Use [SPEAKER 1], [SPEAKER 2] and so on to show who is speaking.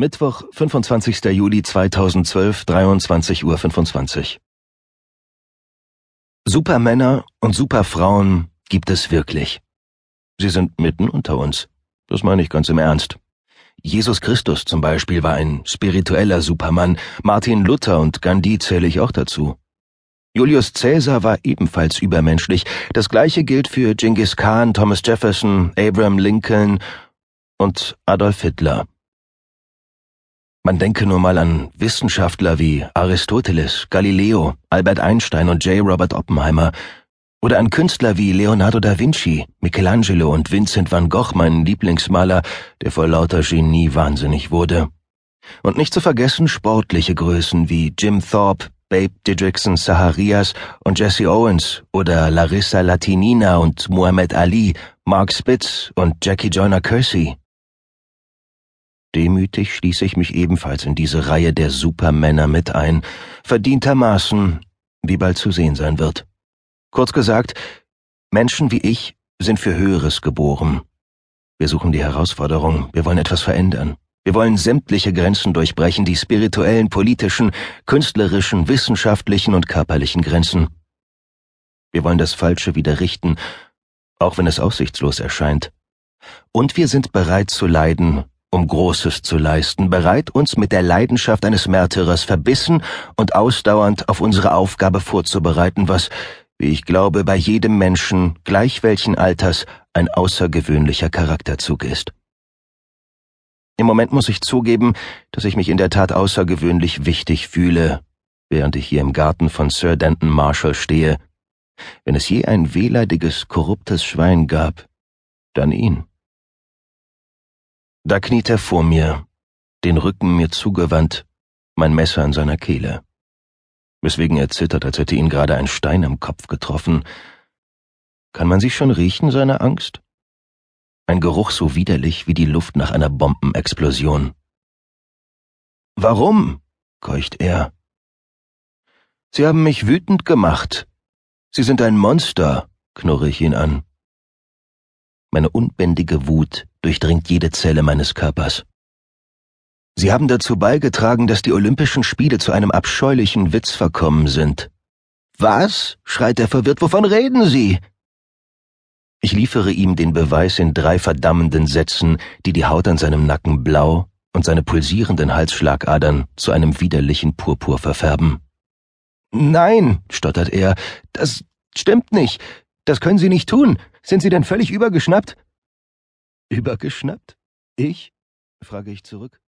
[SPEAKER 1] Mittwoch, 25. Juli 2012, 23.25 Uhr. 25. Supermänner und Superfrauen gibt es wirklich. Sie sind mitten unter uns. Das meine ich ganz im Ernst. Jesus Christus zum Beispiel war ein spiritueller Supermann, Martin Luther und Gandhi zähle ich auch dazu. Julius Caesar war ebenfalls übermenschlich. Das gleiche gilt für Genghis Khan, Thomas Jefferson, Abraham Lincoln und Adolf Hitler. Man denke nur mal an Wissenschaftler wie Aristoteles, Galileo, Albert Einstein und J. Robert Oppenheimer, oder an Künstler wie Leonardo da Vinci, Michelangelo und Vincent van Gogh, mein Lieblingsmaler, der vor lauter Genie wahnsinnig wurde. Und nicht zu vergessen sportliche Größen wie Jim Thorpe, Babe Didrikson Saharias und Jesse Owens oder Larissa Latinina und Muhammad Ali, Mark Spitz und Jackie Joyner Kersey. Demütig schließe ich mich ebenfalls in diese Reihe der Supermänner mit ein, verdientermaßen, wie bald zu sehen sein wird. Kurz gesagt, Menschen wie ich sind für Höheres geboren. Wir suchen die Herausforderung, wir wollen etwas verändern. Wir wollen sämtliche Grenzen durchbrechen, die spirituellen, politischen, künstlerischen, wissenschaftlichen und körperlichen Grenzen. Wir wollen das Falsche wieder richten, auch wenn es aussichtslos erscheint. Und wir sind bereit zu leiden, um Großes zu leisten, bereit, uns mit der Leidenschaft eines Märtyrers verbissen und ausdauernd auf unsere Aufgabe vorzubereiten, was, wie ich glaube, bei jedem Menschen, gleich welchen Alters, ein außergewöhnlicher Charakterzug ist. Im Moment muss ich zugeben, dass ich mich in der Tat außergewöhnlich wichtig fühle, während ich hier im Garten von Sir Denton Marshall stehe. Wenn es je ein wehleidiges, korruptes Schwein gab, dann ihn. Da kniet er vor mir, den Rücken mir zugewandt, mein Messer in seiner Kehle. Weswegen er zittert, als hätte ihn gerade ein Stein am Kopf getroffen. Kann man sich schon riechen, seine Angst? Ein Geruch so widerlich wie die Luft nach einer Bombenexplosion. Warum? keucht er. Sie haben mich wütend gemacht. Sie sind ein Monster, knurre ich ihn an. Meine unbändige Wut durchdringt jede Zelle meines Körpers. Sie haben dazu beigetragen, dass die Olympischen Spiele zu einem abscheulichen Witz verkommen sind. Was? schreit er verwirrt, wovon reden Sie? Ich liefere ihm den Beweis in drei verdammenden Sätzen, die die Haut an seinem Nacken blau und seine pulsierenden Halsschlagadern zu einem widerlichen Purpur verfärben. Nein, stottert er, das stimmt nicht. Das können Sie nicht tun. Sind Sie denn völlig übergeschnappt? Übergeschnappt? Ich? frage ich zurück.